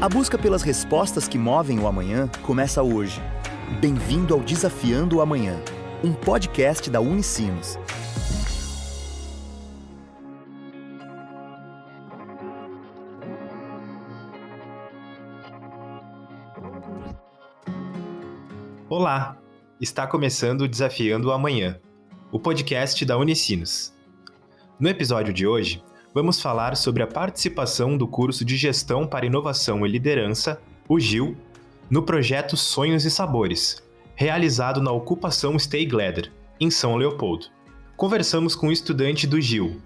A busca pelas respostas que movem o amanhã começa hoje. Bem-vindo ao Desafiando o Amanhã, um podcast da Unicinos. Olá! Está começando o Desafiando o Amanhã, o podcast da Unicinos. No episódio de hoje, vamos falar sobre a participação do curso de Gestão para Inovação e Liderança, o GIL, no projeto Sonhos e Sabores, realizado na ocupação Stay Gladder, em São Leopoldo. Conversamos com o estudante do GIL,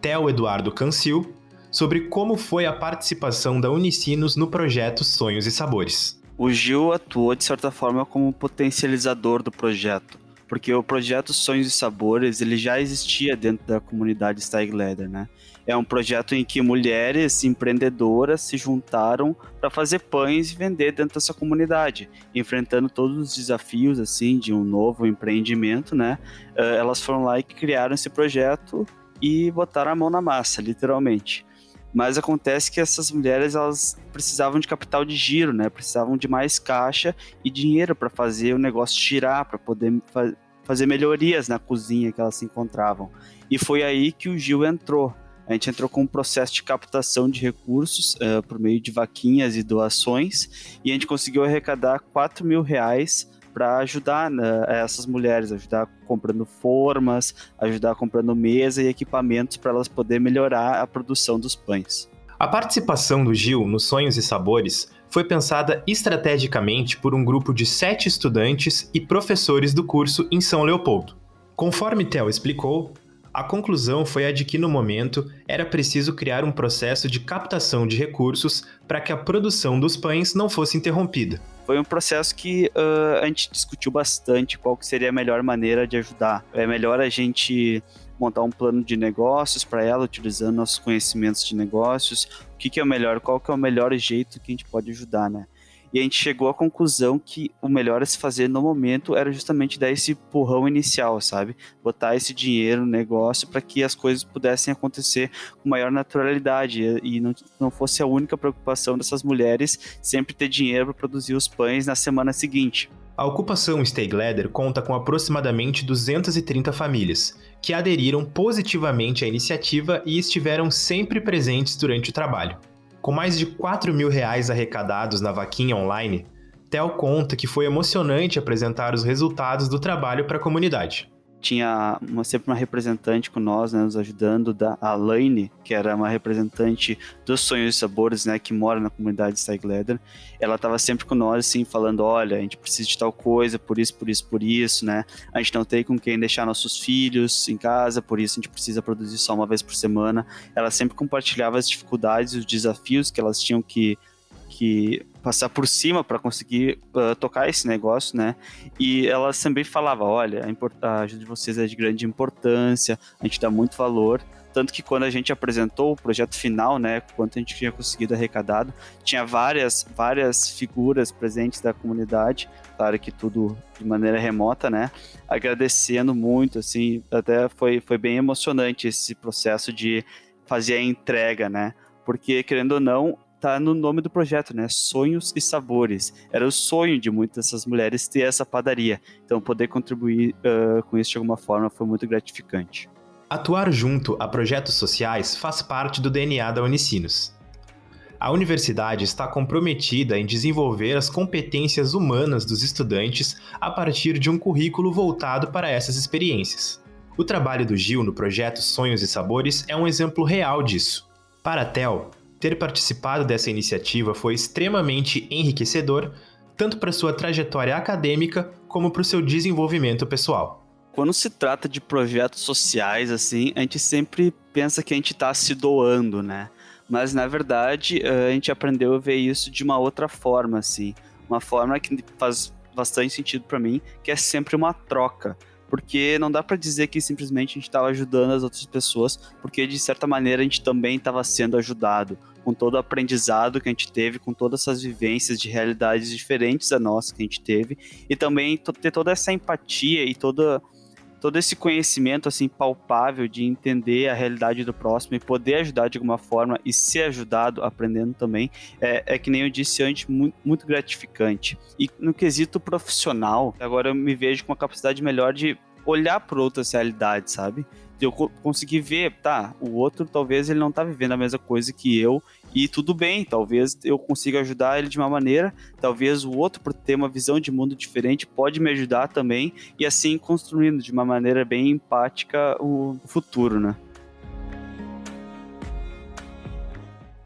Theo Eduardo Cancil, sobre como foi a participação da Unicinos no projeto Sonhos e Sabores o Gil atuou de certa forma como potencializador do projeto, porque o projeto Sonhos e Sabores ele já existia dentro da comunidade Steigleder, né? É um projeto em que mulheres empreendedoras se juntaram para fazer pães e vender dentro dessa comunidade, enfrentando todos os desafios assim de um novo empreendimento, né? Eh, elas foram lá e criaram esse projeto e botaram a mão na massa, literalmente. Mas acontece que essas mulheres elas precisavam de capital de giro, né? Precisavam de mais caixa e dinheiro para fazer o negócio girar, para poder fa fazer melhorias na cozinha que elas se encontravam. E foi aí que o Gil entrou. A gente entrou com um processo de captação de recursos uh, por meio de vaquinhas e doações e a gente conseguiu arrecadar 4 mil reais para ajudar né, essas mulheres, ajudar comprando formas, ajudar comprando mesa e equipamentos para elas poderem melhorar a produção dos pães. A participação do Gil nos Sonhos e Sabores foi pensada estrategicamente por um grupo de sete estudantes e professores do curso em São Leopoldo. Conforme Theo explicou, a conclusão foi a de que no momento era preciso criar um processo de captação de recursos para que a produção dos pães não fosse interrompida foi um processo que uh, a gente discutiu bastante qual que seria a melhor maneira de ajudar. É melhor a gente montar um plano de negócios para ela, utilizando nossos conhecimentos de negócios, o que, que é o melhor, qual que é o melhor jeito que a gente pode ajudar, né? E a gente chegou à conclusão que o melhor a se fazer no momento era justamente dar esse empurrão inicial, sabe? Botar esse dinheiro no negócio para que as coisas pudessem acontecer com maior naturalidade e não, não fosse a única preocupação dessas mulheres sempre ter dinheiro para produzir os pães na semana seguinte. A ocupação Stay conta com aproximadamente 230 famílias, que aderiram positivamente à iniciativa e estiveram sempre presentes durante o trabalho. Com mais de 4 mil reais arrecadados na vaquinha online, Tel conta que foi emocionante apresentar os resultados do trabalho para a comunidade tinha uma, sempre uma representante com nós, né, nos ajudando, da Alaine, que era uma representante dos Sonhos e Sabores, né, que mora na comunidade de Steigleder. Ela estava sempre com nós, assim, falando, olha, a gente precisa de tal coisa, por isso, por isso, por isso, né, a gente não tem com quem deixar nossos filhos em casa, por isso a gente precisa produzir só uma vez por semana. Ela sempre compartilhava as dificuldades e os desafios que elas tinham que que passar por cima para conseguir uh, tocar esse negócio, né? E ela também falava, olha, a, ajuda de vocês é de grande importância, a gente dá muito valor, tanto que quando a gente apresentou o projeto final, né, quanto a gente tinha conseguido arrecadado, tinha várias várias figuras presentes da comunidade, claro que tudo de maneira remota, né, agradecendo muito, assim, até foi foi bem emocionante esse processo de fazer a entrega, né? Porque querendo ou não, tá no nome do projeto, né? Sonhos e Sabores. Era o sonho de muitas dessas mulheres ter essa padaria. Então, poder contribuir uh, com isso de alguma forma foi muito gratificante. Atuar junto a projetos sociais faz parte do DNA da Unicinos. A universidade está comprometida em desenvolver as competências humanas dos estudantes a partir de um currículo voltado para essas experiências. O trabalho do Gil no projeto Sonhos e Sabores é um exemplo real disso. Para a Tel, ter participado dessa iniciativa foi extremamente enriquecedor, tanto para sua trajetória acadêmica como para o seu desenvolvimento pessoal. Quando se trata de projetos sociais, assim, a gente sempre pensa que a gente está se doando, né? Mas na verdade a gente aprendeu a ver isso de uma outra forma, assim, uma forma que faz bastante sentido para mim, que é sempre uma troca porque não dá para dizer que simplesmente a gente estava ajudando as outras pessoas, porque de certa maneira a gente também estava sendo ajudado, com todo o aprendizado que a gente teve, com todas essas vivências de realidades diferentes da nossa que a gente teve, e também ter toda essa empatia e toda todo esse conhecimento assim palpável de entender a realidade do próximo e poder ajudar de alguma forma e ser ajudado aprendendo também é, é que nem eu disse antes muito, muito gratificante. E no quesito profissional agora eu me vejo com uma capacidade melhor de olhar para outras realidades sabe? De eu conseguir ver, tá, o outro talvez ele não tá vivendo a mesma coisa que eu e tudo bem, talvez eu consiga ajudar ele de uma maneira, talvez o outro por ter uma visão de mundo diferente pode me ajudar também e assim construindo de uma maneira bem empática o futuro, né?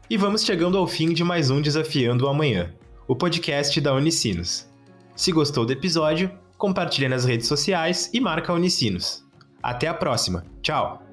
E vamos chegando ao fim de mais um Desafiando o Amanhã, o podcast da Unicinos. Se gostou do episódio, compartilhe nas redes sociais e marca a Unicinos. Até a próxima. Tchau!